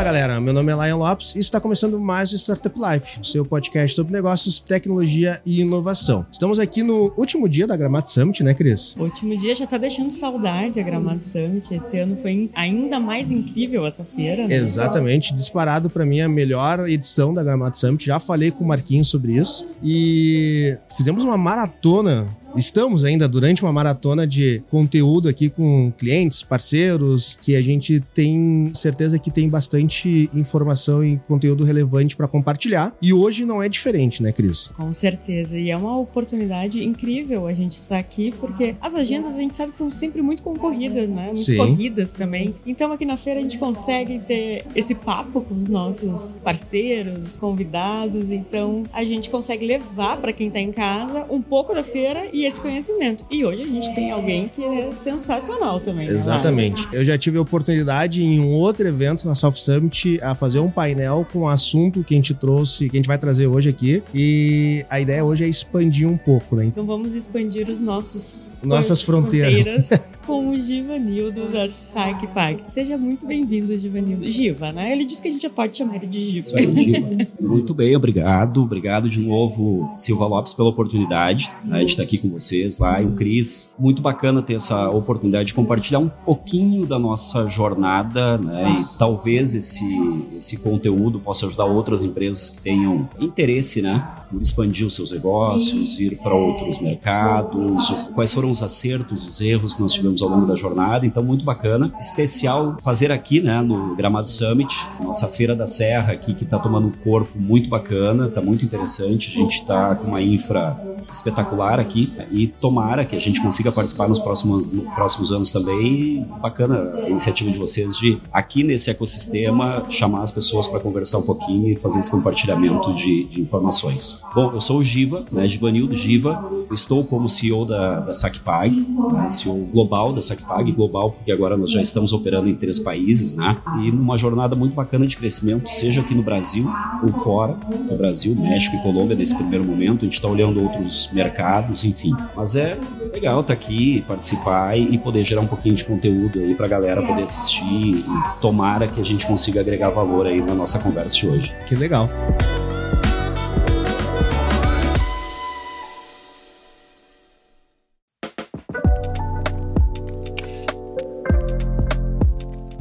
Fala galera, meu nome é Lion Lopes e está começando mais o Startup Life, seu podcast sobre negócios, tecnologia e inovação. Estamos aqui no último dia da Gramado Summit, né, Cris? O último dia já está deixando saudade a Gramado Summit. Esse ano foi ainda mais incrível essa feira. Né? Exatamente, disparado para mim a melhor edição da Gramado Summit. Já falei com o Marquinhos sobre isso e fizemos uma maratona Estamos ainda durante uma maratona de conteúdo aqui com clientes, parceiros, que a gente tem certeza que tem bastante informação e conteúdo relevante para compartilhar. E hoje não é diferente, né, Cris? Com certeza. E é uma oportunidade incrível a gente estar aqui, porque as agendas a gente sabe que são sempre muito concorridas, né? Muito Sim. corridas também. Então aqui na feira a gente consegue ter esse papo com os nossos parceiros, convidados. Então a gente consegue levar para quem está em casa um pouco da feira e e esse conhecimento. E hoje a gente tem alguém que é sensacional também. Né, Exatamente. Eu já tive a oportunidade em um outro evento na South Summit a fazer um painel com o assunto que a gente trouxe, que a gente vai trazer hoje aqui. E a ideia hoje é expandir um pouco, né? Então vamos expandir os nossos nossas fronteiras, fronteiras com o Givanildo da SACPAG. Seja muito bem-vindo, Givanildo. Giva, né? Ele disse que a gente já pode chamar ele de Giva. Aí, Giva. muito bem, obrigado. Obrigado de novo, Silva Lopes, pela oportunidade né, de estar aqui com vocês lá e o Cris. Muito bacana ter essa oportunidade de compartilhar um pouquinho da nossa jornada, né? E talvez esse, esse conteúdo possa ajudar outras empresas que tenham interesse, né? Expandir os seus negócios, ir para outros mercados, quais foram os acertos, os erros que nós tivemos ao longo da jornada. Então, muito bacana. Especial fazer aqui, né, no Gramado Summit, nossa Feira da Serra aqui, que está tomando um corpo muito bacana, está muito interessante. A gente está com uma infra espetacular aqui e tomara que a gente consiga participar nos próximos, nos próximos anos também. Bacana a iniciativa de vocês de, aqui nesse ecossistema, chamar as pessoas para conversar um pouquinho e fazer esse compartilhamento de, de informações. Bom, eu sou o Giva, né, Givanildo Giva, estou como CEO da, da SacPag, né, CEO global da SacPag, global porque agora nós já estamos operando em três países, né, e numa jornada muito bacana de crescimento, seja aqui no Brasil ou fora do Brasil, México e Colômbia nesse primeiro momento, a gente está olhando outros mercados, enfim. Mas é legal estar tá aqui, participar e, poder gerar um pouquinho de conteúdo aí pra galera poder assistir e tomara que a gente consiga agregar valor aí na nossa conversa de hoje. Que legal.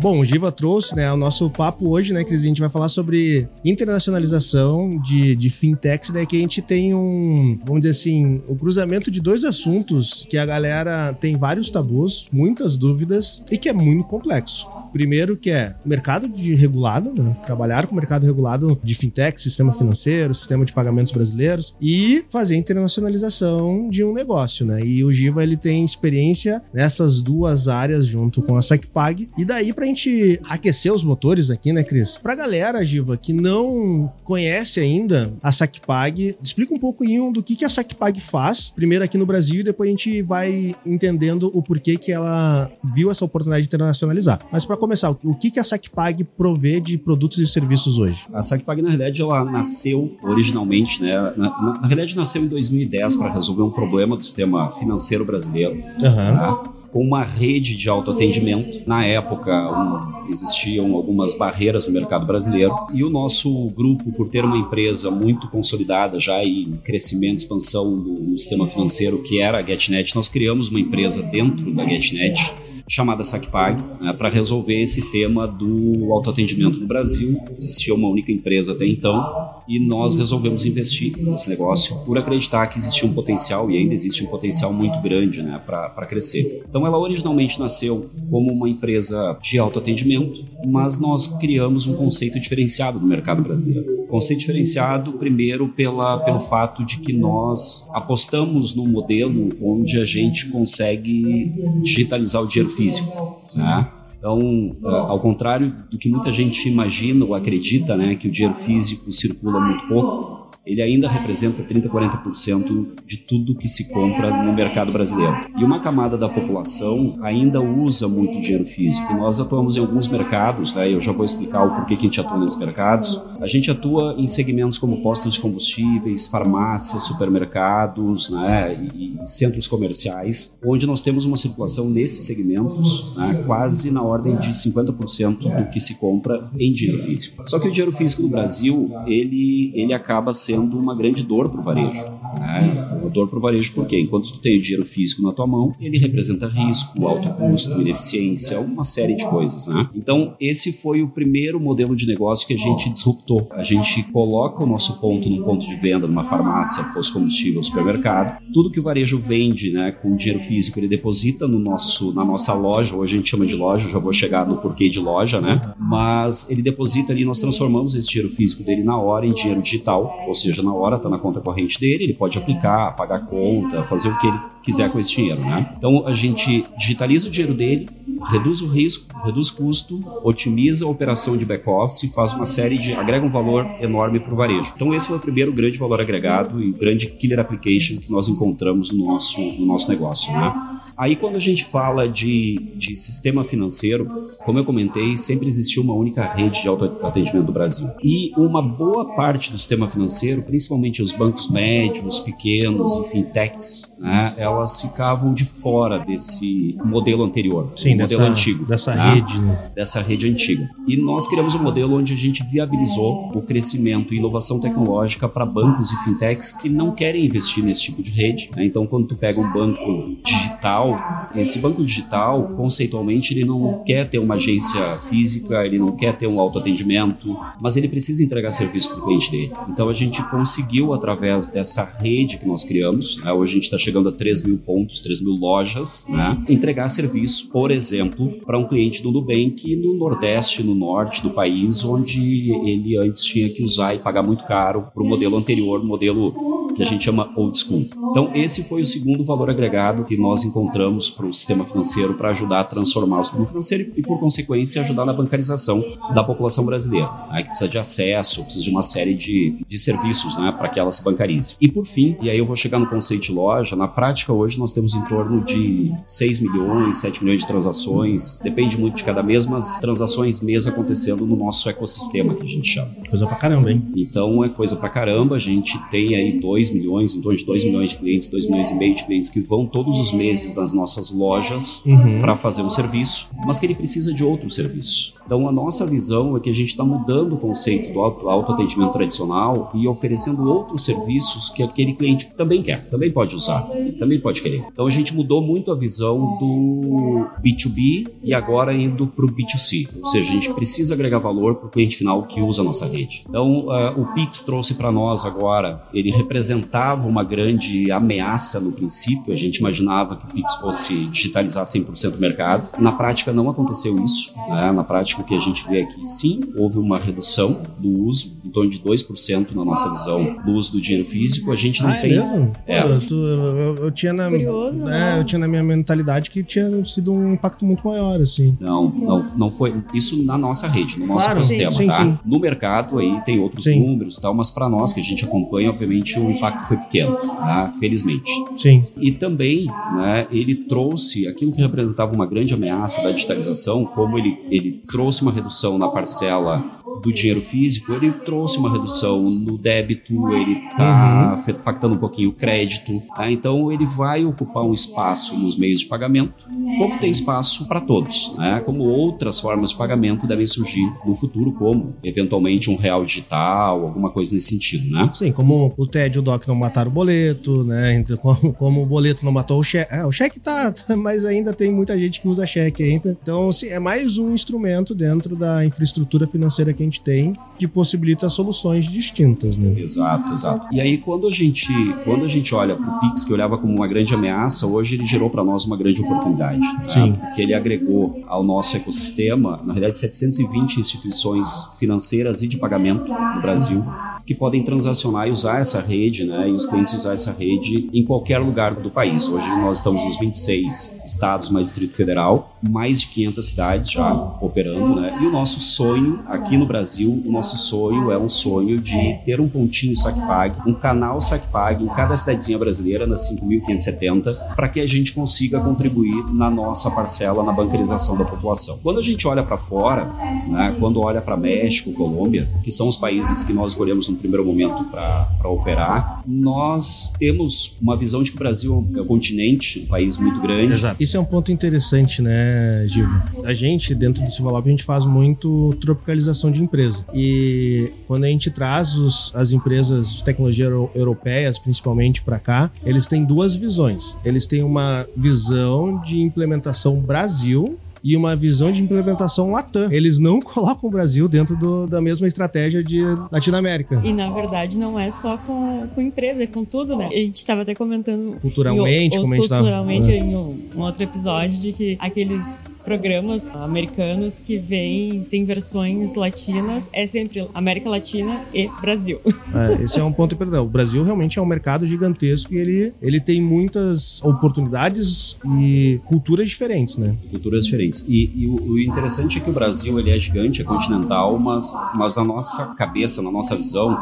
Bom, o Giva trouxe, né, o nosso papo hoje, né, que a gente vai falar sobre internacionalização de, de fintechs, daí que a gente tem um, vamos dizer assim, o um cruzamento de dois assuntos que a galera tem vários tabus, muitas dúvidas e que é muito complexo. Primeiro que é mercado de regulado, né? trabalhar com o mercado regulado de fintech, sistema financeiro, sistema de pagamentos brasileiros e fazer internacionalização de um negócio, né? E o Giva ele tem experiência nessas duas áreas junto com a SacPag. E daí pra gente aquecer os motores aqui, né, Cris? Pra galera, Giva, que não conhece ainda a SacPag, explica um pouquinho do que, que a SacPag faz, primeiro aqui no Brasil e depois a gente vai entendendo o porquê que ela viu essa oportunidade de internacionalizar. Mas para começar, o que, que a SacPag provê de produtos e serviços hoje? A SacPag, na realidade, ela nasceu originalmente, né? Na, na, na realidade, nasceu em 2010 para resolver um problema do sistema financeiro brasileiro. Uhum. Tá? Com uma rede de autoatendimento. Na época, um, existiam algumas barreiras no mercado brasileiro e o nosso grupo, por ter uma empresa muito consolidada já em crescimento, expansão do, do sistema financeiro, que era a GetNet, nós criamos uma empresa dentro da GetNet chamada SacPag, né, para resolver esse tema do autoatendimento no Brasil. Existia uma única empresa até então e nós resolvemos investir nesse negócio por acreditar que existia um potencial e ainda existe um potencial muito grande né, para crescer. Então ela originalmente nasceu como uma empresa de autoatendimento, mas nós criamos um conceito diferenciado no mercado brasileiro. Conceito diferenciado, primeiro, pela, pelo fato de que nós apostamos num modelo onde a gente consegue digitalizar o dinheiro físico. Né? Então, ao contrário do que muita gente imagina ou acredita, né, que o dinheiro físico circula muito pouco, ele ainda representa 30, 40% de tudo que se compra no mercado brasileiro. E uma camada da população ainda usa muito dinheiro físico. Nós atuamos em alguns mercados, né? eu já vou explicar o porquê que a gente atua nesses mercados. A gente atua em segmentos como postos de combustíveis, farmácias, supermercados né? e, e centros comerciais, onde nós temos uma circulação nesses segmentos né? quase na ordem de 50% do que se compra em dinheiro físico. Só que o dinheiro físico no Brasil, ele, ele acaba sendo uma grande dor para o varejo. Né? Uma dor para o varejo porque enquanto tu tem o dinheiro físico na tua mão, ele representa risco, alto custo, ineficiência, uma série de coisas. Né? Então, esse foi o primeiro modelo de negócio que a gente disruptou. A gente coloca o nosso ponto num ponto de venda, numa farmácia, posto combustível, supermercado. Tudo que o varejo vende né, com dinheiro físico, ele deposita no nosso, na nossa loja, hoje a gente chama de loja, já vou chegar no porquê de loja, né? Mas ele deposita ali, nós transformamos esse dinheiro físico dele na hora em dinheiro digital, ou seja, na hora está na conta corrente dele, ele pode aplicar, pagar conta, fazer o que ele quiser com esse dinheiro, né? Então a gente digitaliza o dinheiro dele, reduz o risco, reduz custo, otimiza a operação de back-office e faz uma série de. agrega um valor enorme para o varejo. Então, esse foi o primeiro grande valor agregado e grande killer application que nós encontramos no nosso, no nosso negócio. Né? Aí, quando a gente fala de, de sistema financeiro, como eu comentei, sempre existiu uma única rede de autoatendimento do Brasil. E uma boa parte do sistema financeiro, principalmente os bancos médios, pequenos e fintechs, né, elas ficavam de fora desse modelo anterior, Sim, modelo dessa, antigo. Dessa né? rede. Né? Dessa rede antiga. E nós criamos um modelo onde a gente viabilizou o crescimento e inovação tecnológica para bancos e fintechs que não querem investir nesse tipo de rede. Né? Então, quando tu pega um banco digital, esse banco digital, conceitualmente, ele não quer ter uma agência física, ele não quer ter um autoatendimento, mas ele precisa entregar serviço para o cliente dele. Então, a gente conseguiu, através dessa rede que nós criamos, né? hoje a gente está chegando a 3 mil pontos, 3 mil lojas, né? entregar serviço, por exemplo, para um cliente do Nubank no Nordeste, no Norte do país, onde ele antes tinha que usar e pagar muito caro para o modelo anterior, modelo que a gente chama old school. Então, esse foi o segundo valor agregado que nós encontramos para o sistema financeiro para ajudar a transformar o sistema financeiro e, por consequência, ajudar na bancarização da população brasileira, né, que precisa de acesso, precisa de uma série de, de serviços né, para que ela se bancarize. E, por fim, e aí eu vou chegar no conceito de loja, na prática, hoje nós temos em torno de 6 milhões, 7 milhões de transações, depende muito de cada mês, mas transações mês acontecendo no nosso ecossistema, que a gente chama. Coisa pra caramba, hein? Então é coisa pra caramba, a gente tem aí 2 milhões, em torno de 2 milhões de clientes, 2 milhões e meio de clientes que vão todos os meses nas nossas lojas Uhum. para fazer um serviço, mas que ele precisa de outro serviço. Então a nossa visão é que a gente está mudando o conceito do auto- autoatendimento tradicional e oferecendo outros serviços que aquele cliente também quer, também pode usar, também pode querer. Então a gente mudou muito a visão do B2B e agora indo para o B2C, ou seja, a gente precisa agregar valor para o cliente final que usa a nossa rede. Então ah, o Pix trouxe para nós agora, ele representava uma grande ameaça no princípio, a gente imaginava que o Pix fosse digitalizar 100% do mercado. Na prática não aconteceu isso, né? na prática o que a gente vê aqui sim, houve uma redução do uso, em torno de 2% na nossa visão do uso do dinheiro físico, a gente não Ah, é tem... mesmo? É. Pô, tu- eu- eu tinha na, Curioso, é, né? eu tinha na minha mentalidade que tinha sido um impacto muito maior, assim. Não, não, não foi isso na nossa rede, no nosso Claro, ecossistema, sim, tá? sim. No mercado aí tem outros Sim. números e tal, mas para nós que a gente acompanha, obviamente o impacto foi pequeno, tá? Felizmente. Sim. E também, né, ele trouxe aquilo que representava uma grande ameaça da digitalização, como ele, ele trouxe uma redução na parcela do dinheiro físico, ele trouxe uma redução no débito, ele está impactando um pouquinho o crédito, tá? então ele vai ocupar um espaço nos meios de pagamento, como tem espaço para todos, né? como outras formas de pagamento devem surgir no futuro, como eventualmente um real digital, alguma coisa nesse sentido, né? Sim, como o TED e o DOC não mataram o boleto, né? Então, como, como o boleto não matou o cheque. É, o cheque tá, mas ainda tem muita gente que usa cheque ainda. Então, sim, é mais um instrumento dentro da infraestrutura financeira que a gente tem que possibilita soluções distintas, né? Exato, exato. E aí quando a gente, quando a gente olha para o Pix que olhava como uma grande ameaça, hoje ele gerou para nós uma grande oportunidade, né? Sim. porque ele agregou ao nosso ecossistema, na realidade 720 instituições financeiras e de pagamento no Brasil que podem transacionar e usar essa rede, né, e os clientes usar essa rede em qualquer lugar do país. Hoje nós estamos nos 26 estados mais Distrito Federal, mais de 500 cidades já operando, né? E o nosso sonho aqui no Brasil, o nosso sonho é um sonho de ter um pontinho SacPag, um canal SacPag em cada cidadezinha brasileira, nas 5.570, para que a gente consiga contribuir na nossa parcela na bancarização da população. Quando a gente olha para fora, né, quando olha para México, Colômbia, que são os países que nós escolhemos no primeiro momento para operar, nós temos uma visão de que o Brasil é um continente, um país muito grande. Exato. Isso é um ponto interessante, né, Gil? A gente, dentro do Civalop, a gente faz muito tropicalização de empresa. E quando a gente traz os, as empresas de tecnologia europeias, principalmente para cá, eles têm duas visões. Eles têm uma visão de implementação Brasil e uma visão de implementação Latam. Eles não colocam o Brasil dentro do, da mesma estratégia de Latinoamérica. E na verdade não é só com, com empresa, é com tudo, né? A gente estava até comentando culturalmente, em, como a gente culturalmente tava... em um, um, outro episódio de que aqueles programas americanos que vêm tem versões latinas é sempre América Latina e Brasil. É, esse é um ponto importante. O Brasil realmente é um mercado gigantesco e ele, ele tem muitas oportunidades e culturas diferentes, né? Culturas diferentes diferentes. E, e o, o, interessante é que o Brasil ele é gigante, é continental, mas, mas na nossa cabeça, na nossa visão,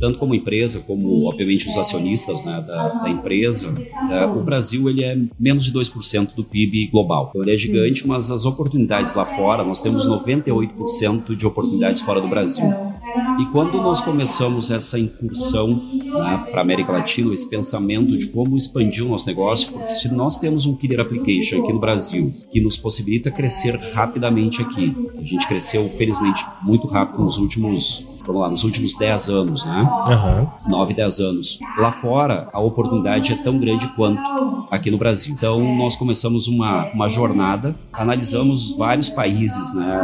tanto como empresa, como obviamente os acionistas né, da, da, empresa, é, o Brasil ele é menos de 2% do PIB global. Então ele é gigante, mas as oportunidades lá fora, nós temos 98% de oportunidades fora do Brasil. E quando nós começamos essa incursão né, para a América Latina, esse pensamento de como expandir o nosso negócio, porque se nós temos um killer application aqui no Brasil que nos possibilita crescer rapidamente aqui, a gente cresceu felizmente muito rápido nos últimos vamos lá, nos últimos 10 anos, né? Uhum. 9, 10 anos. Lá fora, a oportunidade é tão grande quanto aqui no Brasil. Então, nós começamos uma, uma jornada, analisamos vários países, né?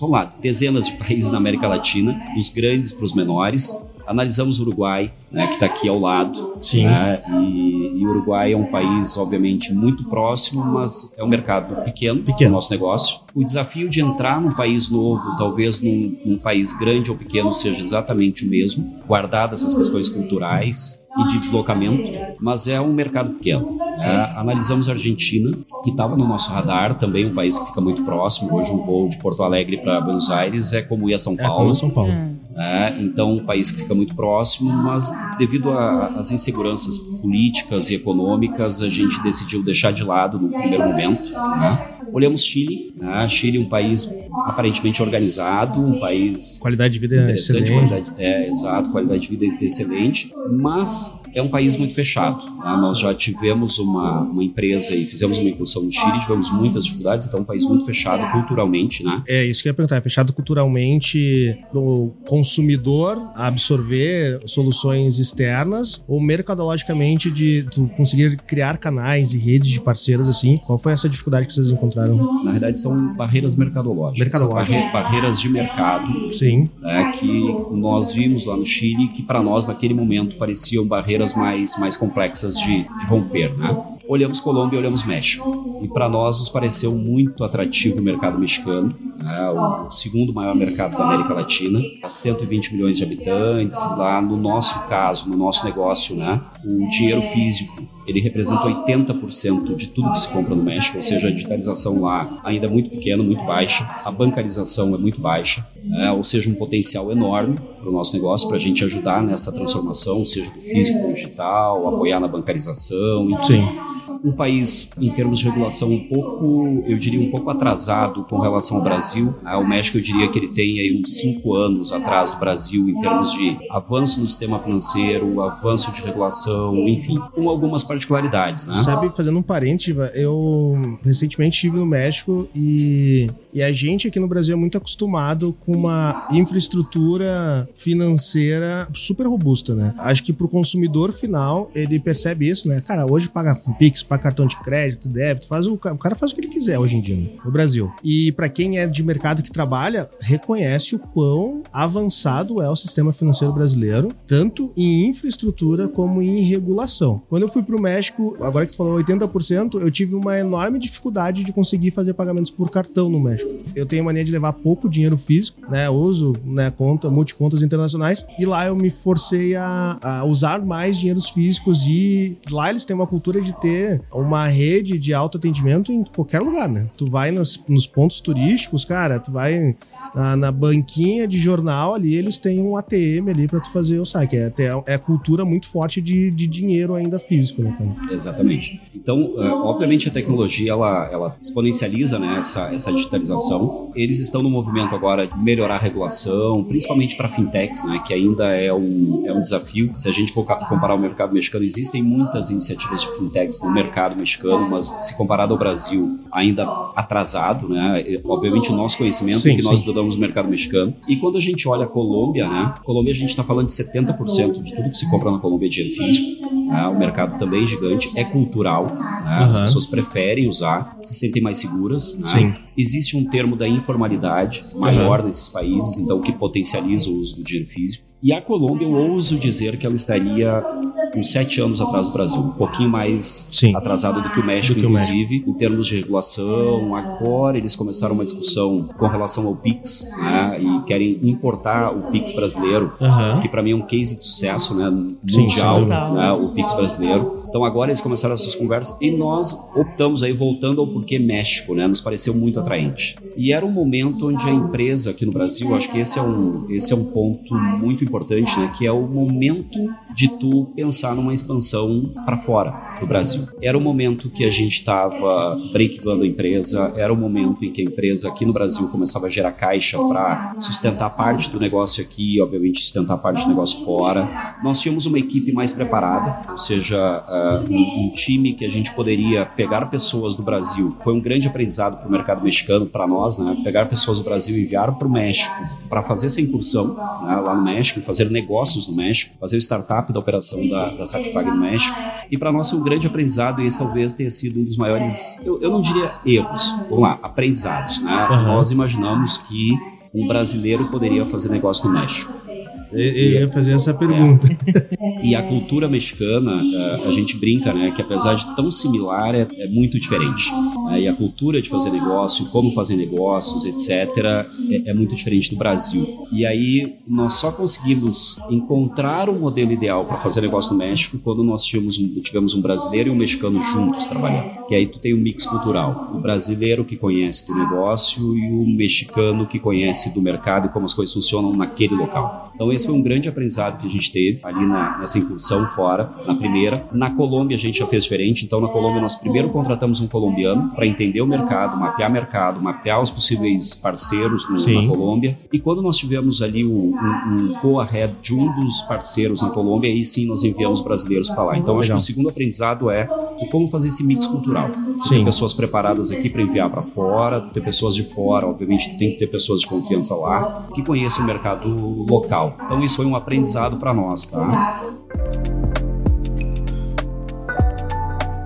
Vamos lá, dezenas de países na América Latina, dos grandes para os menores. Analisamos o Uruguai, né, que está aqui ao lado. Sim. Né, e, o Uruguai é um país, obviamente, muito próximo, mas é um mercado pequeno, pequeno. nosso negócio. O desafio de entrar num país novo, talvez num, num país grande ou pequeno, seja exatamente o mesmo, guardadas as questões culturais, e de deslocamento, mas é um mercado pequeno. É, analisamos a Argentina, que estava no nosso radar, também um país que fica muito próximo. Hoje, um voo de Porto Alegre para Buenos Aires é como ir a São Paulo. É como São Paulo. É, então, um país que fica muito próximo, mas devido às inseguranças políticas e econômicas, a gente decidiu deixar de lado no primeiro momento. Né? Olhamos Chile, né? Chile é um país aparentemente organizado, um país qualidade de vida excelente, qualidade, é exato, qualidade de vida excelente, mas é um país muito fechado. Né? Nós já tivemos uma, uma, empresa e fizemos uma incursão no Chile, tivemos muitas dificuldades, então é um país muito fechado culturalmente, né? É isso que eu ia perguntar, é fechado culturalmente do consumidor absorver soluções externas ou mercadologicamente de tu conseguir criar canais e redes de parceiros assim? Qual foi essa dificuldade que vocês encontraram? Na verdade são barreiras mercadológicas. Mercadológicas. Barreiras, barreiras de mercado. Sim. Né, que nós vimos lá no Chile que para nós naquele momento pareciam barreiras barreiras mais, mais complexas de, de romper, né? Olhamos Colômbia e olhamos México. E para nós nos pareceu muito atrativo o mercado mexicano, né? o segundo maior mercado da América Latina, a 120 milhões de habitantes. Lá no nosso caso, no nosso negócio, né? o dinheiro físico ele representa 80% de tudo que se compra no México, ou seja, a digitalização lá ainda é muito pequena, muito baixa, a bancarização é muito baixa, né? ou seja, um potencial enorme para o nosso negócio, para a gente ajudar nessa transformação, seja do físico digital, apoiar na bancarização, enfim. Sim um país em termos de regulação um pouco, eu diria, um pouco atrasado com relação ao Brasil. Né? O México, eu diria que ele tem aí uns cinco anos atrás do Brasil em termos de avanço no sistema financeiro, avanço de regulação, enfim, com algumas particularidades, né? Sabe, fazendo um parente, eu recentemente estive no México e, e a gente aqui no Brasil é muito acostumado com uma infraestrutura financeira super robusta, né? Acho que para o consumidor final, ele percebe isso, né? Cara, hoje paga com Pix, para cartão de crédito, débito, faz o, o cara faz o que ele quiser hoje em dia né? no Brasil. E para quem é de mercado que trabalha, reconhece o quão avançado é o sistema financeiro brasileiro, tanto em infraestrutura como em regulação. Quando eu fui para o México, agora que tu falou 80%, eu tive uma enorme dificuldade de conseguir fazer pagamentos por cartão no México. Eu tenho mania de levar pouco dinheiro físico, né? uso né, conta, multicontas internacionais, e lá eu me forcei a, a usar mais dinheiros físicos e lá eles têm uma cultura de ter uma rede de autoatendimento em qualquer lugar, né? Tu vai nos, nos pontos turísticos, cara, tu vai na, na, banquinha de jornal ali, eles têm um ATM ali para tu fazer o saque. É, é, é cultura muito forte de, de dinheiro ainda físico, né, cara? Exatamente. Então, uh, obviamente a tecnologia ela, ela exponencializa né, essa, essa digitalização. Eles estão no movimento agora de melhorar a regulação, principalmente para fintechs, né, que ainda é um, é um desafio. Se a gente for comparar o mercado mexicano, existem muitas iniciativas de fintechs no mercado mexicano, mas se comparado ao Brasil, ainda atrasado, né? Obviamente o nosso conhecimento sim, que nós estudamos no mercado mexicano. E quando a gente olha a Colômbia, né? Colômbia a gente está falando de 70% de tudo que se compra na Colômbia é dinheiro físico. Né? O mercado também é gigante, é cultural. Né? Uhum. As pessoas preferem usar, se sentem mais seguras. Né? Sim. Existe um termo da informalidade maior uhum. nesses países, então que potencializa o uso do dinheiro físico. E a Colômbia, eu ouso dizer que ela estaria uns sete anos atrás do Brasil, um pouquinho mais Sim. atrasado do que o México, que inclusive, o México. em termos de regulação. Agora eles começaram uma discussão com relação ao Pix, né, e querem importar o Pix brasileiro, uhum. que para mim é um case de sucesso, né, mundial, Sim, né, o Pix brasileiro. Então agora eles começaram essas conversas e nós optamos aí voltando ao porquê México, né, nos pareceu muito atraente. E era um momento onde a empresa aqui no Brasil, acho que esse é um esse é um ponto muito importante, né, que é o momento de tu pensar numa expansão para fora do Brasil. Era o momento que a gente estava breakando a empresa, era o momento em que a empresa aqui no Brasil começava a gerar caixa para sustentar parte do negócio aqui, obviamente sustentar parte do negócio fora. Nós tínhamos uma equipe mais preparada, ou seja, uh, um, um, time que a gente poderia pegar pessoas do Brasil. Foi um grande aprendizado para o mercado mexicano, para nós, né? Pegar pessoas do Brasil e enviar para o México para fazer essa incursão né? lá no México, fazer negócios no México, fazer o startup da operação da, da SacPag no México. E para nós foi um grande aprendizado e esse talvez tenha sido um dos maiores, eu, eu não diria erros, vamos lá, aprendizados. Né? Uhum. Nós imaginamos que um brasileiro poderia fazer negócio no México. Eu ia fazer essa pergunta. É. E a cultura mexicana, é, a gente brinca, né, que apesar de tão similar, é, é muito diferente. E a cultura de fazer negócio, como fazer negócios, etc., é, é, muito diferente do Brasil. E aí nós só conseguimos encontrar o um modelo ideal para fazer negócio no México quando nós tivemos um, tivemos um brasileiro e um mexicano juntos trabalhando. Que aí tu tem um mix cultural. O brasileiro que conhece do negócio e o mexicano que conhece do mercado e como as coisas funcionam naquele local. Então esse foi um grande aprendizado que a gente teve ali na, nessa incursão fora, na primeira. Na Colômbia a gente já fez diferente, então na Colômbia nós primeiro contratamos um colombiano para entender o mercado, mapear mercado, mapear os possíveis parceiros no, na Colômbia. E quando nós tivemos ali um, um, um go-ahead de um dos parceiros na Colômbia, aí sim nós enviamos brasileiros para lá. Então acho que o segundo aprendizado é como fazer esse mix cultural. Sim. Ter pessoas preparadas aqui para enviar para fora, ter pessoas de fora, obviamente tem que ter pessoas de confiança lá, que conheçam o mercado local. Então isso foi um aprendizado para nós, tá?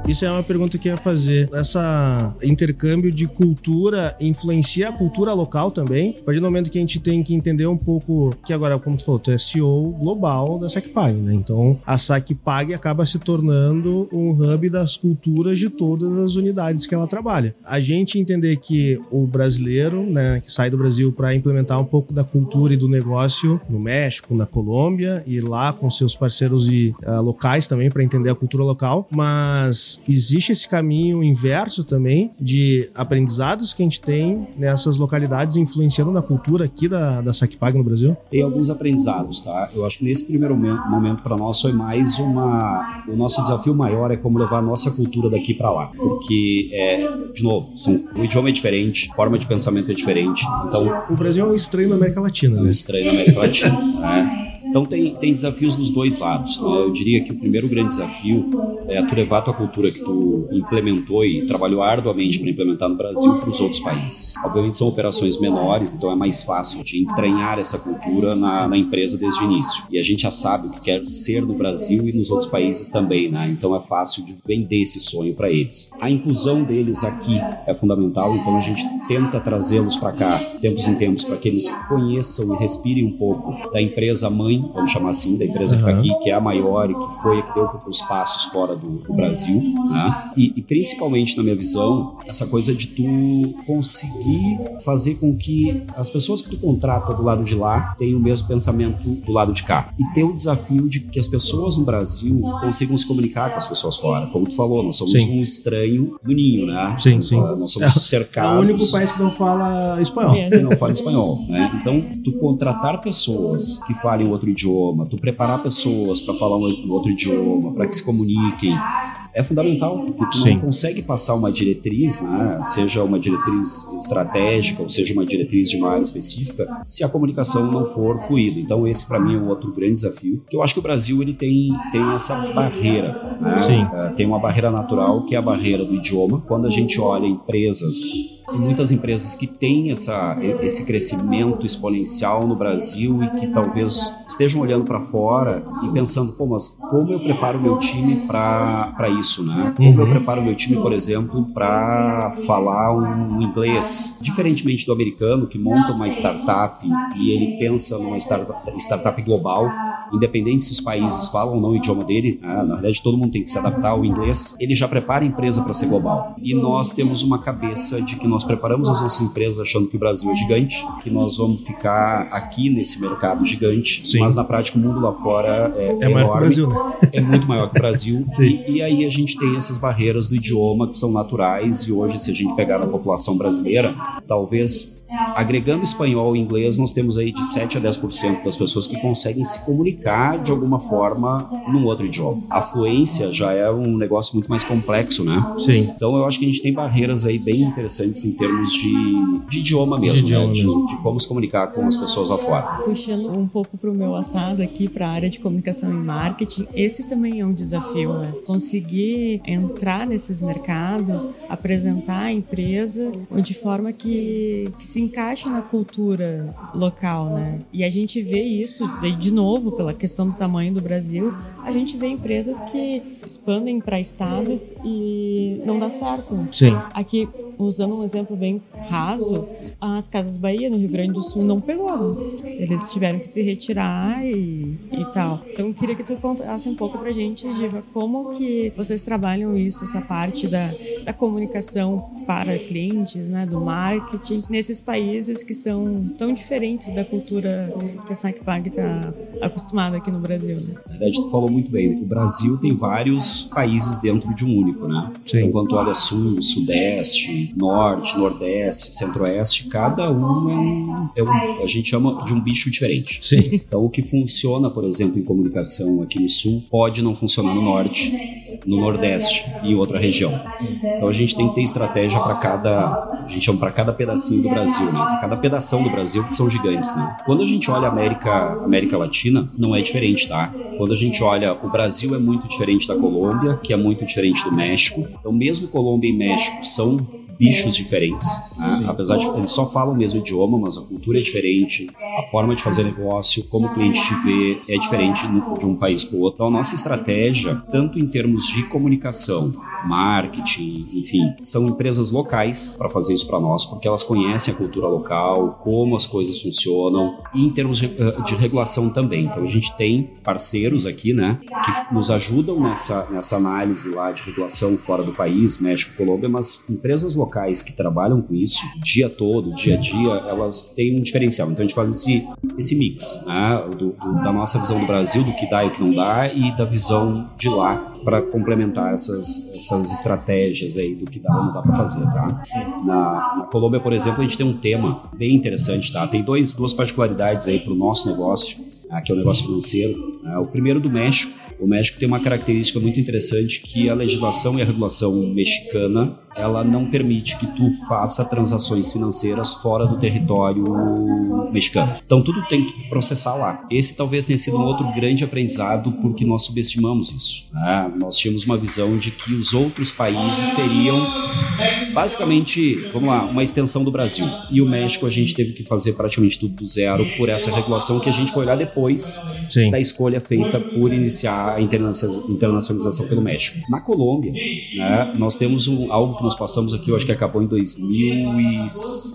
Isso é uma pergunta que eu ia fazer. Essa intercâmbio de cultura influencia a cultura local também? A partir do momento que a gente tem que entender um pouco que agora, como tu falou, tu é CEO global da SacPag, né? Então a SacPag acaba se tornando um hub das culturas de todas as unidades que ela trabalha. A gente entender que o brasileiro, né, que sai do Brasil para implementar um pouco da cultura e do negócio no México, na Colômbia e lá com seus parceiros e uh, locais também para entender a cultura local, mas existe esse caminho inverso também de aprendizados que a gente tem nessas localidades influenciando na cultura aqui da, da SacPag no Brasil? Tem alguns aprendizados, tá? Eu acho que nesse primeiro momento para nós foi mais uma. O nosso desafio maior é como levar a nossa cultura daqui para lá. Porque, é, de novo, são, o idioma é diferente, a forma de pensamento é diferente. Então, o Brasil é um estranho na América Latina, né? Um estranho na América Latina. né? Então tem, tem desafios dos dois lados. Né? Eu diria que o primeiro grande desafio é tu levar a tua cultura que tu implementou e trabalhou arduamente para implementar no Brasil para os outros países. Obviamente são operações menores, então é mais fácil de entranhar essa cultura na, na empresa desde o início. E a gente já sabe o que quer ser no Brasil e nos outros países também, né? Então é fácil de vender esse sonho para eles. A inclusão deles aqui é fundamental, então a gente tenta trazê-los para cá, tempos em tempos, para que eles conheçam e respirem um pouco da empresa mãe, vamos chamar assim, da empresa que está aqui, que é a maior e que foi a que deu os passos fora do, do Brasil, né? E, e principalmente na minha visão, essa coisa de tu conseguir fazer com que as pessoas que tu contrata do lado de lá tenham o mesmo pensamento do lado de cá. E ter o desafio de que as pessoas no Brasil consigam se comunicar com as pessoas fora. Como tu falou, nós somos sim. um estranho do ninho, né? Sim, sim. Nós somos cercados. É o único país que não fala espanhol. Que não fala espanhol, né? Então, tu contratar pessoas que falem outro idioma, tu preparar pessoas para falar um outro idioma, para que se comuniquem, é fundamental, porque tu sim. não consegue passar uma diretriz, né? seja uma diretriz estratégica ou seja uma diretriz de uma área específica, se a comunicação não for fluida. Então esse para mim é um outro grande desafio, que eu acho que o Brasil ele tem, tem essa barreira, né? Sim. Uh, tem uma barreira natural que é a barreira do idioma. Quando a gente olha empresas tem muitas empresas que têm essa, esse crescimento exponencial no Brasil e que talvez estejam olhando para fora e pensando, pô, mas como eu preparo meu time para isso, né? Como eu uhum. preparo meu time, por exemplo, para falar um inglês, diferentemente do americano que monta uma startup e ele pensa numa startup, startup global independente se os países falam ou não o idioma dele, né? na verdade todo mundo tem que se adaptar ao inglês, ele já prepara a empresa para ser global. E nós temos uma cabeça de que nós preparamos as nossas empresas achando que o Brasil é gigante, que nós vamos ficar aqui nesse mercado gigante, Sim. mas na prática o mundo lá fora é, é, é maior que o Brasil, né? É muito maior que o Brasil. e, e aí a gente tem essas barreiras do idioma que são naturais e hoje se a gente pegar na população brasileira, talvez Agregando espanhol e inglês, nós temos aí de 7 a 10% das pessoas que conseguem se comunicar de alguma forma num outro idioma. A fluência já é um negócio muito mais complexo, né? Sim. Então eu acho que a gente tem barreiras aí bem interessantes em termos de, de idioma mesmo, de, né? idioma de, mesmo. de, como se comunicar com as pessoas lá fora. Puxando um pouco para o meu assado aqui, para a área de comunicação e marketing, esse também é um desafio, né? Conseguir entrar nesses mercados, apresentar a empresa de forma que, que se encaixa na cultura local, né? E a gente vê isso, de novo, pela questão do tamanho do Brasil, a gente vê empresas que expandem para estados e não dá certo. Sim. Aqui, usando um exemplo bem raso, as Casas Bahia, no Rio Grande do Sul, não pegou. Eles tiveram que se retirar e, e tal. Então, eu queria que tu contasse um pouco pra gente, Giva, como que vocês trabalham isso, essa parte da, da comunicação para clientes, né, do marketing, nesses países que são tão diferentes da cultura que a SACPAG está acostumada aqui no Brasil. Né? Na verdade, tu falou muito bem. Né? O Brasil tem vários países dentro de um único, né? Sim. Então, quando tu olha sul, sudeste, norte, nordeste, centro-oeste, cada um é um, é um, a gente chama de um bicho diferente. Sim. Então, o que funciona, por exemplo, em comunicação aqui no sul, pode não funcionar no norte, no nordeste e em outra região. Então, a gente tem que ter estratégia para cada, a gente chama para cada pedacinho do Brasil, né? Cada pedação do Brasil que são gigantes, né? Quando a gente olha a América, América Latina, não é diferente, tá? Quando a gente olha o Brasil é muito diferente da Colômbia, que é muito diferente do México. Então, mesmo Colômbia e México são bichos diferentes. Né? Apesar de eles só falam o mesmo idioma, mas a cultura é diferente, a forma de fazer negócio, como o cliente te vê, é diferente de um país para o outro. Então, a nossa estratégia, tanto em termos de comunicação, marketing, enfim, são empresas locais para fazer isso para nós, porque elas conhecem a cultura local, como as coisas funcionam, e em termos de, eh, de regulação também. Então, a gente tem parceiros aqui, né, que nos ajudam nessa, nessa análise lá de regulação fora do país, México, Colômbia, mas empresas locais que trabalham com isso, o dia todo, dia a dia, elas têm um diferencial. Então a gente faz esse, esse mix né? do, do, da nossa visão do Brasil, do que dá e o que não dá, e da visão de lá para complementar essas, essas estratégias aí do que dá ou não dá para fazer, tá? Na, na, Colômbia, por exemplo, a gente tem um tema bem interessante, tá? Tem dois, duas particularidades aí para o nosso negócio, né? que é o negócio financeiro. Né? O primeiro do México. O México tem uma característica muito interessante que a legislação e a regulação mexicana ela não permite que tu faça transações financeiras fora do território mexicano. Então tudo tem que processar lá. Esse talvez tenha sido um outro grande aprendizado porque nós subestimamos isso. Né? Nós tínhamos uma visão de que os outros países seriam basicamente, vamos lá, uma extensão do Brasil. E o México a gente teve que fazer praticamente tudo do zero por essa regulação que a gente foi olhar depois Sim. da escolha feita por iniciar a internacionalização pelo México. Na Colômbia, né, nós temos um, algo que nós passamos aqui, eu acho que acabou em 2000 e...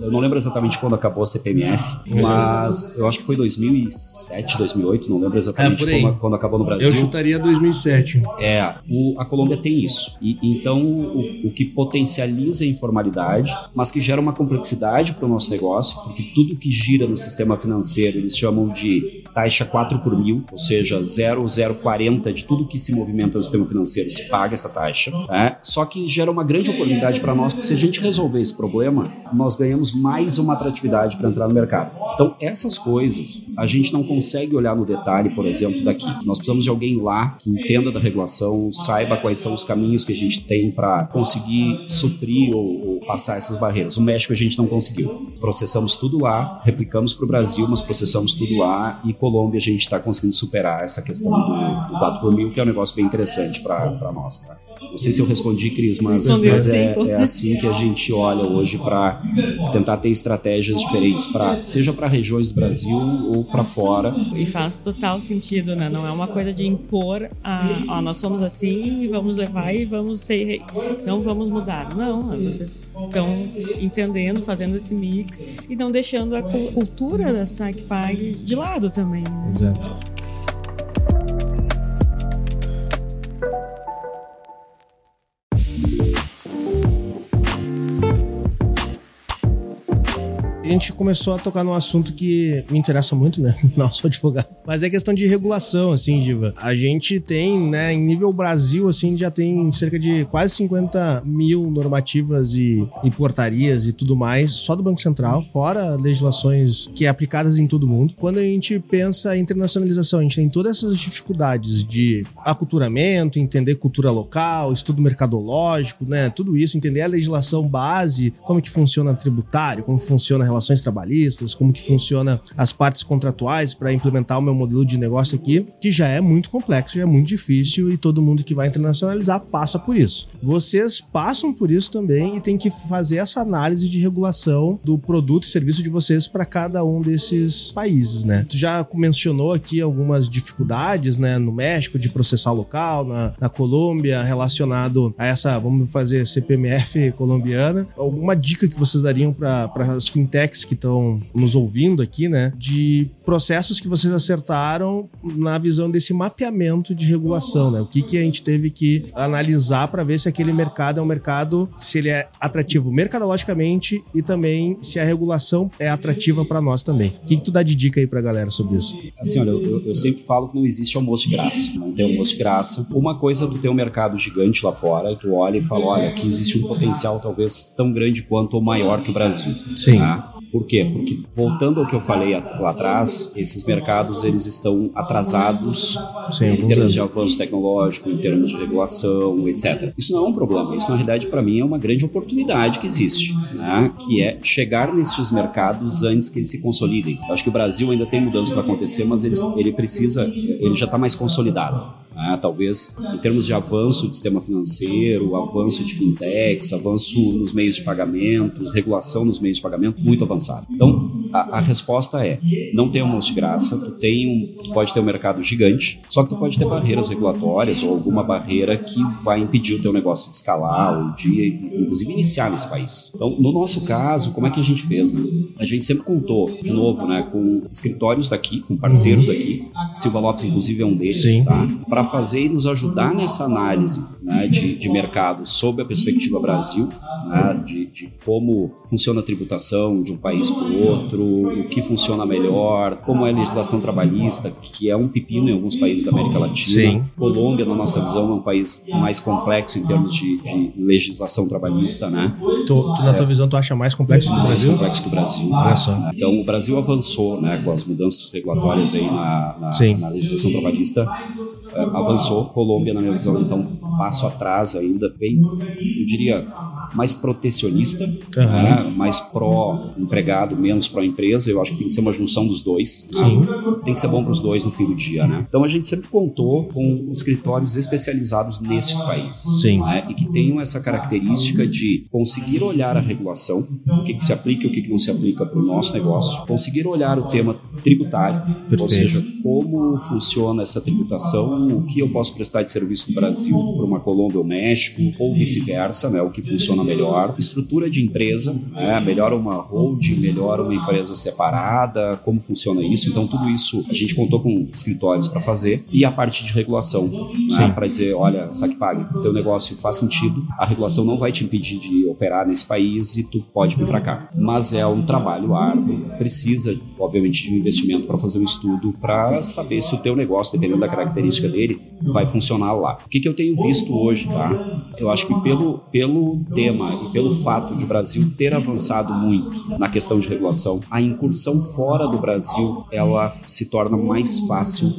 Eu não lembro exatamente quando acabou a CPMF, uhum. mas eu acho que foi 2007, 2008, não lembro exatamente é, quando, quando, acabou no Brasil. Eu chutaria 2007. É, o, a Colômbia tem isso. E, então, o, o que potencializa a informalidade, mas que gera uma complexidade para o nosso negócio, porque tudo que gira no sistema financeiro eles chamam de taxa 4 por mil, ou seja, 0,040 de tudo que se movimenta no sistema financeiro se paga essa taxa. Né? Só que gera uma grande oportunidade para nós, porque se a gente resolver esse problema, nós ganhamos mais uma atratividade para entrar no mercado. Então, essas coisas a gente não consegue olhar no detalhe, por exemplo, daqui. Nós precisamos de alguém lá que entenda da regulação, saiba quais são os caminhos que a gente tem para conseguir suprir ou, ou passar essas barreiras. O México a gente não conseguiu. Processamos tudo lá, replicamos para o Brasil, mas processamos tudo lá e Colômbia a gente está conseguindo superar essa questão do, do 4 por mil, que é um negócio bem interessante para nós. Tá? Não sei se eu respondi, Cris, mas, mas é, é, assim que a gente olha hoje para tentar ter estratégias diferentes, pra, seja para regiões do Brasil ou para fora. E faz total sentido, né? Não é uma coisa de impor, a, ó, nós somos assim e vamos levar e vamos ser, não vamos mudar. Não, vocês estão entendendo, fazendo esse mix e não deixando a cultura da SACPAG de lado também. Né? Exato. A gente começou a tocar num assunto que me interessa muito, né? No final, sou advogado. Mas é questão de regulação, assim, Diva. A gente tem, né, em nível Brasil, assim, já tem cerca de quase 50 mil normativas e, e portarias e tudo mais, só do Banco Central, fora legislações que é aplicadas em todo mundo. Quando a gente pensa em internacionalização, a gente tem todas essas dificuldades de aculturamento, entender cultura local, estudo mercadológico, né? Tudo isso, entender a legislação base, como que funciona tributário, como funciona a relação relações trabalhistas, como que funciona as partes contratuais para implementar o meu modelo de negócio aqui, que já é muito complexo, já é muito difícil e todo mundo que vai internacionalizar passa por isso. Vocês passam por isso também e tem que fazer essa análise de regulação do produto e serviço de vocês para cada um desses países, né? Tu já mencionou aqui algumas dificuldades, né, no México de processar local, na, na Colômbia relacionado a essa, vamos fazer CPMF colombiana. Alguma dica que vocês dariam para as fintechs feedbacks que estão nos ouvindo aqui, né? De processos que vocês acertaram na visão desse mapeamento de regulação, né? O que, que a gente teve que analisar para ver se aquele mercado é um mercado, se ele é atrativo mercadologicamente e também se a regulação é atrativa para nós também. O que, que tu dá de dica aí pra galera sobre isso? Assim, olha, eu, eu sempre falo que não existe almoço de graça. Não tem almoço de graça. Uma coisa é tu ter um mercado gigante lá fora e tu olha e fala, olha, aqui existe um potencial talvez tão grande quanto ou maior que o Brasil. Sim. Tá? Por quê? Porque voltando ao que eu falei lá atrás, esses mercados eles estão atrasados Sim, em termos anos. de avanço tecnológico, em termos de regulação, etc. Isso não é um problema. Isso na realidade para mim é uma grande oportunidade que existe, né? Que é chegar nesses mercados antes que eles se consolidem. Eu acho que o Brasil ainda tem mudanças para acontecer, mas ele, ele precisa, ele já está mais consolidado. Né? Talvez em termos de avanço do sistema financeiro, avanço de fintechs, avanço nos meios de pagamentos, regulação nos meios de pagamento, muito avançado. Então, a, a resposta é: não tem almoço de graça, tu, tem um, tu pode ter um mercado gigante, só que tu pode ter barreiras regulatórias ou alguma barreira que vai impedir o teu negócio de escalar ou de, inclusive, iniciar nesse país. Então, no nosso caso, como é que a gente fez? Né? A gente sempre contou, de novo, né, com escritórios daqui, com parceiros uhum. daqui. Silva Lopes, inclusive, é um deles, Sim. tá? Para fazer e nos ajudar nessa análise né, de, de mercado sob a perspectiva Brasil, né, de, de, como funciona a tributação de um país para o outro, o que funciona melhor, como é a legislação trabalhista, que é um pepino em alguns países da América Latina. Sim. Colômbia, na nossa visão, é um país mais complexo em termos de, de legislação trabalhista. Né? Tu, tu, na tua visão, tu acha mais complexo que o Brasil? Mais complexo que o Brasil. Olha só. Então, o Brasil avançou né, com as mudanças regulatórias aí na, na, na legislação trabalhista avançou. Colômbia, na minha visão, então, passo atrás ainda, bem, eu diria, mais protecionista, uhum. né? mais pró-empregado, menos pró-empresa. Eu acho que tem que ser uma junção dos dois. Sim. Né? Tem que ser bom para os dois no fim do dia, né? Então a gente sempre contou com escritórios especializados nesses países. Sim. Né? E que tenham essa característica de conseguir olhar a regulação, o que, que se aplica e o que, que não se aplica para o nosso negócio, conseguir olhar o tema tributário, Perfeito. ou seja, como funciona essa tributação, o que eu posso prestar de serviço no Brasil para uma Colômbia ou México, ou vice-versa, né, o que funciona melhor, estrutura de empresa, né, melhor uma holding, melhor uma empresa separada, como funciona isso. Então, tudo isso a gente contou com escritórios para fazer e a parte de regulação, né, para dizer, olha, SacPag, teu negócio faz sentido, a regulação não vai te impedir de operar nesse país e tu pode vir para cá. Mas é um trabalho árduo, precisa, obviamente, de um investimento para fazer um estudo para saber se o teu negócio, dependendo da característica dele, vai funcionar lá. O que, que eu tenho visto hoje, tá? Eu acho que pelo, pelo tema e pelo fato de o Brasil ter avançado muito na questão de regulação, a incursão fora do Brasil ela se torna mais fácil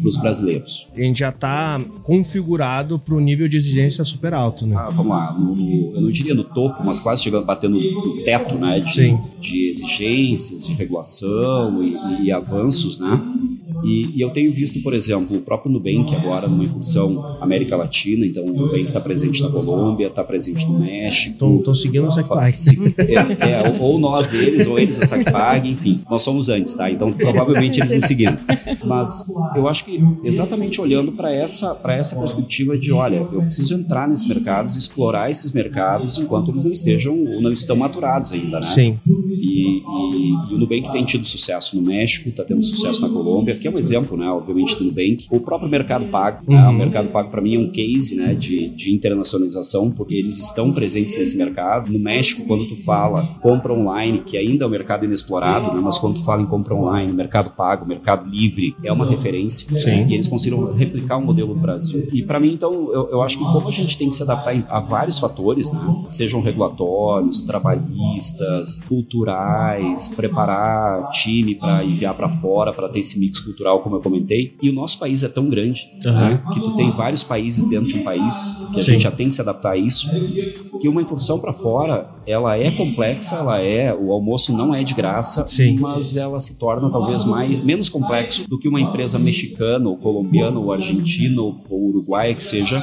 para os brasileiros. A gente já está configurado para o nível de exigência super alto, né? Ah, vamos lá, no, eu não diria no topo, mas quase chegando, batendo no teto, né? De, Sim. de exigências, de regulação e, e avanços, né? E, e, eu tenho visto, por exemplo, o próprio Nubank agora numa incursão América Latina, então o Nubank está presente na Colômbia, está presente no México. Estão seguindo o SacPag. É, é, ou nós eles, ou eles a SacPag, enfim. Nós somos antes, tá? Então provavelmente eles nos seguindo. Mas eu acho que exatamente olhando para essa, essa perspectiva de, olha, eu preciso entrar nesses mercados, explorar esses mercados enquanto eles não estejam, não estão maturados ainda, né? Sim. E, e, o Nubank tem tido sucesso no México, está tendo sucesso na Colômbia, que é um exemplo, né, obviamente, do Nubank. O próprio Mercado Pago, uhum. né, o Mercado Pago para mim é um case né, de, de internacionalização, porque eles estão presentes nesse mercado. No México, quando tu fala compra online, que ainda é um mercado inexplorado, né, mas quando tu fala em compra online, Mercado Pago, Mercado Livre, é uma referência. Sim. E eles conseguiram replicar o um modelo no Brasil. E para mim, então, eu, eu acho que como a gente tem que se adaptar a vários fatores, né, sejam regulatórios, trabalhistas, culturais, preparar time para enviar para fora, para ter esse mix cultural como eu comentei, e o nosso país é tão grande, uhum. né, que tu tem vários países dentro de um país, que a Sim. gente já tem que se adaptar a isso, que uma incursão para fora, ela é complexa, ela é, o almoço não é de graça, Sim. mas ela se torna talvez mais, menos complexo do que uma empresa mexicana, ou colombiana, ou argentina, ou, ou uruguaia, que seja,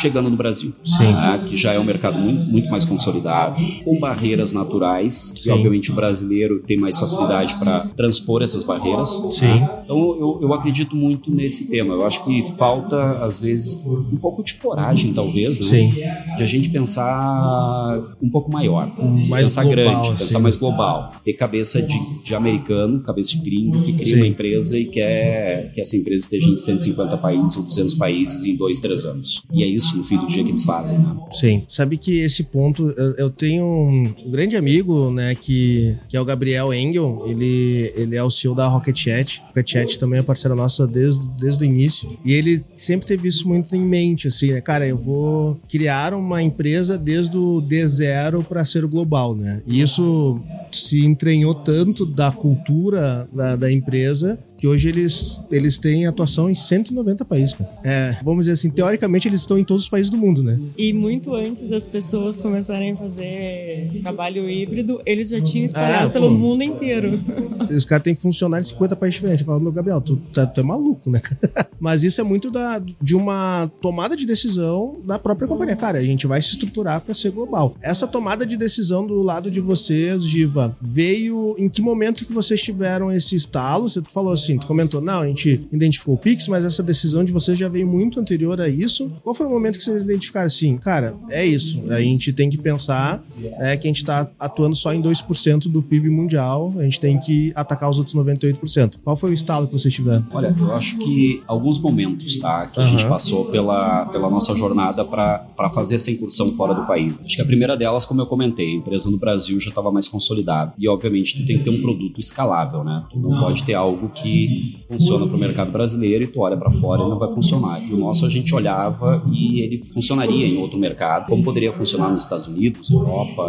chegando no Brasil, né, que já é um mercado muito, muito mais consolidado, com barreiras naturais, que obviamente o brasileiro tem mais facilidade para transpor essas barreiras. Sim. Então eu, eu acredito muito nesse tema. Eu acho que falta, às vezes, um pouco de coragem, talvez, né? Sim. De a gente pensar um pouco maior. Mais pensar global, grande, pensar mais global. Ter cabeça de, de americano, cabeça de gringo, que cria sim. uma empresa e quer que essa empresa esteja em 150 países ou 200 países em dois, três anos. E é isso, no fim do dia, que eles fazem, né? Sim. Sabe que esse ponto, eu tenho um grande amigo, né, que, que é o Gabriel Engel, ele, ele é o CEO da Rocket Chat. Rocket Chat também é parceira nossa desde, desde o início. E ele sempre teve isso muito em mente, assim, né? Cara, eu vou criar uma empresa desde o D0 para ser global, né? E isso se entranhou tanto da cultura da, da empresa que hoje eles, eles têm atuação em 190 países, cara. É, vamos dizer assim, teoricamente eles estão em todos os países do mundo, né? E muito antes das pessoas começarem a fazer trabalho híbrido, eles já tinham espalhado ah, pelo mundo inteiro. Os caras têm funcionários em 50 países diferentes. Eu falo, meu Gabriel, tu, tu, tu é maluco, né? Mas isso é muito da, de uma tomada de decisão da própria companhia. Cara, a gente vai se estruturar para ser global. Essa tomada de decisão do lado de vocês, Giva, veio em que momento que vocês tiveram esse estalo? Você falou assim, assim, tu comentou, não, a gente identificou o Pix, mas essa decisão de vocês já veio muito anterior a isso. Qual foi o momento que vocês identificaram assim, cara, é isso, a gente tem que pensar é, que a gente está atuando só em 2% do PIB mundial, a gente tem que atacar os outros 98%. Qual foi o estalo que vocês tiveram? Olha, eu acho que alguns momentos, tá, que a gente passou pela, pela nossa jornada para fazer essa incursão fora do país. Acho que a primeira delas, como eu comentei, a empresa no Brasil já estava mais consolidada. E, obviamente, tu tem que ter um produto escalável, né? Tu não pode ter algo que funciona para o mercado brasileiro e tu olha para fora e não vai funcionar. E o nosso a gente olhava e ele funcionaria em outro mercado, como poderia funcionar nos Estados Unidos, Europa,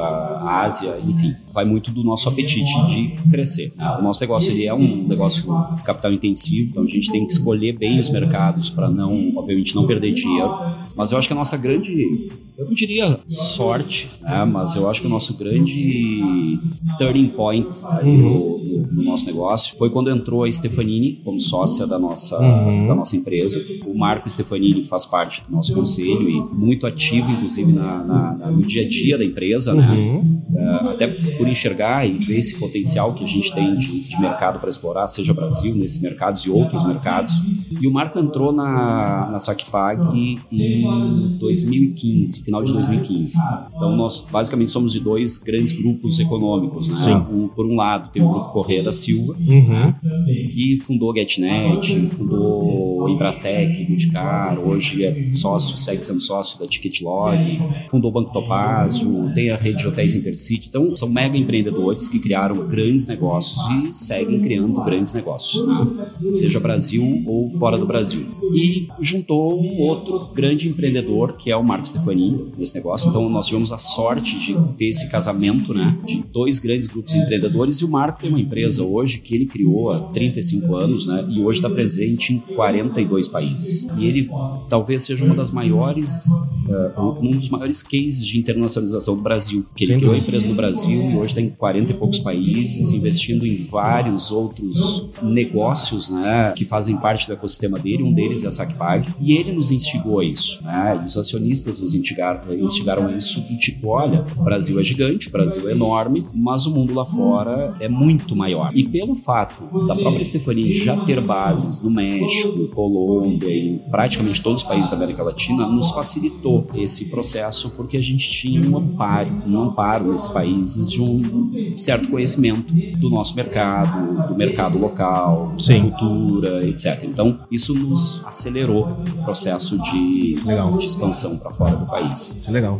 Ásia, enfim. Vai muito do nosso apetite de crescer. O nosso negócio ele é um negócio capital intensivo, então a gente tem que escolher bem os mercados para não, obviamente, não perder dinheiro. Mas eu acho que a nossa grande eu não diria sorte, né? mas eu acho que o nosso grande turning point uhum. no, no, nosso negócio foi quando entrou a Stefanini como sócia da nossa, uhum. da nossa empresa. O Marco Stefanini faz parte do nosso conselho e muito ativo, inclusive, na, na, na no dia a dia da empresa, né? uhum. Uh, até por enxergar e ver esse potencial que a gente tem de, de mercado para explorar, seja Brasil, nesses mercados e outros mercados. E o Marco entrou na, na SacPag em 2015, final de 2015. Então, nós basicamente somos de dois grandes grupos econômicos, né? Um, por um lado, tem o Grupo Correia da Silva, uhum. que fundou GetNet, fundou Embratec, Goodcar, hoje é sócio, segue sendo sócio da Ticketlog, fundou o Banco Topazio, tem a rede de hotéis Intercity. Então, são mega empreendedores que criaram grandes negócios e seguem criando grandes negócios, né? seja Brasil ou fora do Brasil. E juntou um outro grande empreendedor, que é o Marco Stefanin, nesse negócio. Então, nós tivemos a sorte de ter esse casamento né, de dois grandes grupos empreendedores. E o Marco tem uma empresa hoje que ele criou há 35 anos né, e hoje está presente em 42 países. E ele talvez seja uma das maiores, uh, um dos maiores cases de internacionalização do Brasil. Que ele Sem criou a empresa no Brasil e hoje está em 40 e poucos países, investindo em vários outros negócios né, que fazem parte do ecossistema dele. Um deles é a SacPag. E ele nos instigou a isso. Né? E os acionistas nos instigaram, instigaram a isso do tipo, olha, o Brasil é gigante, o Brasil é enorme, mas o mundo lá fora é muito maior. E pelo fato da própria Stephanie já ter bases no México, Colômbia e praticamente todos os países da América Latina, nos facilitou esse processo porque a gente tinha um amparo, um amparo nesses países de um certo conhecimento do nosso mercado, do mercado local, Sim. da cultura, etc. Então, isso nos acelerou o processo de, de expansão para fora do país. Legal.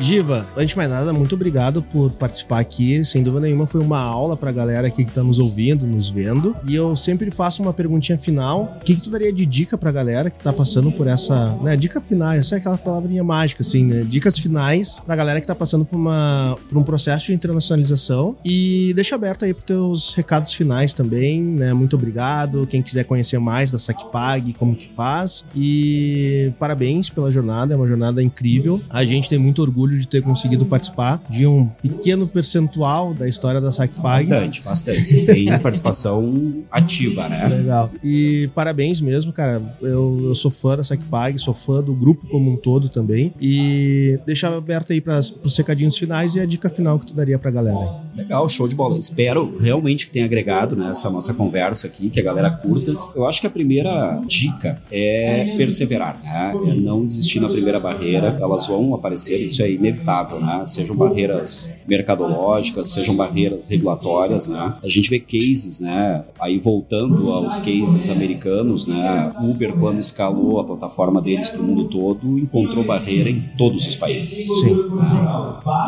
Diva, antes de mais nada, muito obrigado por participar aqui. Sem dúvida nenhuma, foi uma aula pra galera aqui que tá nos ouvindo, nos vendo. E eu sempre faço uma perguntinha final. O que, que tu daria de dica pra galera que tá passando por essa. Né, dica final, essa é aquela palavrinha mágica, assim, né? Dicas finais pra galera que tá passando por, uma, por um processo de internacionalização. E deixa aberto aí pros teus recados finais também, né? Muito obrigado. Quem quiser conhecer mais da SacPag, como que faz. E parabéns pela jornada, é uma jornada incrível. A gente tem muito orgulho orgulho de ter conseguido participar de um pequeno percentual da história da SacPag. Bastante, bastante. Vocês têm participação ativa, né? Legal. E parabéns mesmo, cara. Eu, eu sou fã da SacPag, sou fã do grupo como um todo também. E deixar aberto aí para os secadinhos finais e a dica final que tu daria para a galera. Legal, show de bola. Espero realmente que tenha agregado nessa né, nossa conversa aqui, que a galera curta. Eu acho que a primeira dica é perseverar, né? É não desistir na primeira barreira. Elas vão aparecer, isso é inevitável, né? Sejam barreiras mercadológicas, sejam barreiras regulatórias, né? A gente vê cases, né? Aí voltando aos cases americanos, né? Uber quando escalou a plataforma deles para o mundo todo encontrou barreira em todos os países. Sim.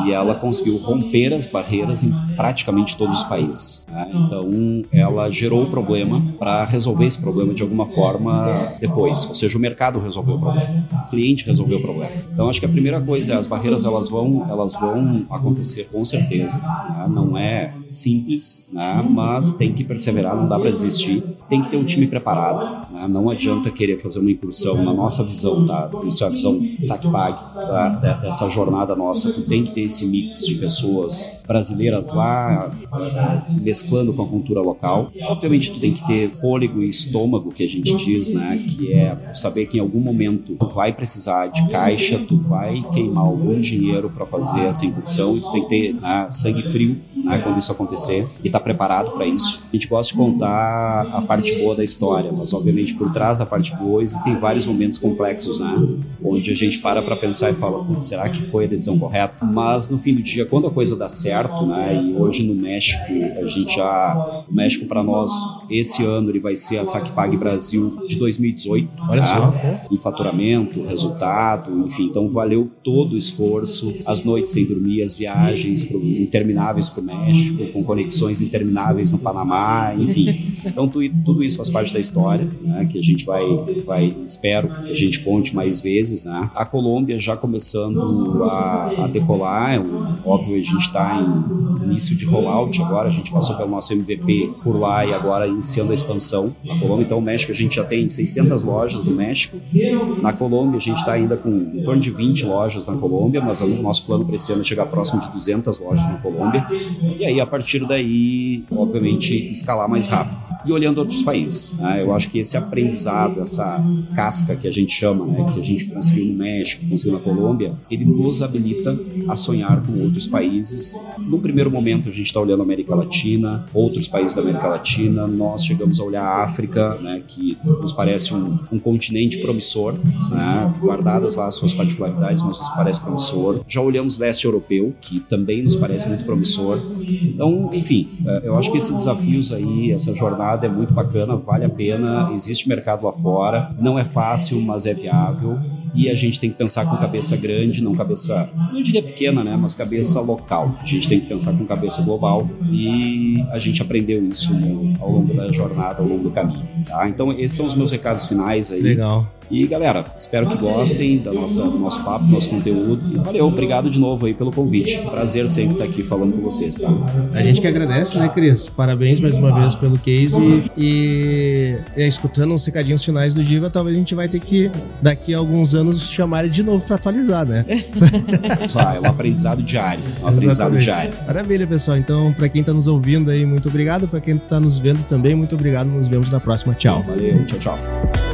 E ela conseguiu romper as barreiras em praticamente todos os países. Né? Então ela gerou o problema para resolver esse problema de alguma forma depois. Ou seja, o mercado resolveu o problema, o cliente resolveu o problema. Então acho que a primeira coisa é as barreiras elas vão, elas vão acontecer com certeza. Né? Não é simples, né? mas tem que perseverar, não dá para desistir. Tem que ter um time preparado. Né? Não adianta querer fazer uma incursão na nossa visão, tá? Isso é a visão SACPAG, tá? dessa jornada nossa. Tu tem que ter esse mix de pessoas brasileiras lá, mesclando com a cultura local. Obviamente, tu tem que ter fôlego e estômago, que a gente diz, né? Que é saber que em algum momento tu vai precisar de caixa, tu vai queimar algum dinheiro para fazer essa incursão e tu tem que ter né, sangue frio né, quando isso acontecer e estar tá preparado para isso. A gente gosta de contar a parte boa da história, mas obviamente por trás da parte boa existem vários momentos complexos, né? Onde a gente para para pensar e fala, será que foi a decisão correta? Mas no fim do dia, quando a coisa dá certo, né? E hoje no México a gente já, o México para nós Esse ano ele vai ser a SacPag Brasil de 2018. Olha tá? só. Em faturamento, resultado, enfim. Então valeu todo o esforço, as noites sem dormir, as viagens pro, intermináveis para o México, com conexões intermináveis no Panamá, enfim. Então tu, tudo isso faz parte da história, né, que a gente vai, vai, espero que a gente conte mais vezes. Né. A Colômbia já começando a, a decolar, é óbvio a gente está em início de rollout agora, a gente passou pelo nosso MVP por lá e agora iniciando a expansão. Na Colômbia, então, o México a gente já tem 600 lojas no México. Na Colômbia, a gente está ainda com em torno de 20 lojas na Colômbia, mas o nosso plano para esse ano é chegar próximo de 200 lojas na Colômbia. E aí, a partir daí, obviamente, escalar mais rápido e olhando outros países. Né? Eu acho que esse aprendizado, essa casca que a gente chama, né, que a gente conseguiu no México, conseguiu na Colômbia, ele nos habilita a sonhar com outros países. No primeiro momento, a gente está olhando a América Latina, outros países da América Latina. Nós chegamos a olhar a África, né, que nos parece um, um continente promissor, né, guardadas lá as suas particularidades, mas nos parece promissor. Já olhamos leste europeu, que também nos parece muito promissor. Então, enfim, é, eu acho que esses desafios aí, essa jornada é muito bacana, vale a pena, existe mercado lá fora, não é fácil, mas é viável e a gente tem que pensar com cabeça grande, não cabeça, não diria pequena, né, mas cabeça local. A gente tem que pensar com cabeça global e a gente aprendeu isso ao longo da jornada, ao longo do caminho. Tá? Então esses são os meus recados finais aí. Legal. E galera, espero que gostem da nossa, do nosso papo, do nosso conteúdo. E valeu, obrigado de novo aí pelo convite. Prazer sempre estar aqui falando com vocês, tá? A gente que agradece, né, Cris? Parabéns mais uma vez pelo case. E, e escutando uns recadinhos finais do Diva, talvez a gente vai ter que, daqui a alguns anos, chamar ele de novo para atualizar, né? ah, é um aprendizado diário. Um aprendizado diário. Maravilha, pessoal. Então, para quem está nos ouvindo aí, muito obrigado. Para quem está nos vendo também, muito obrigado. Nos vemos na próxima. Tchau. Valeu, tchau, tchau.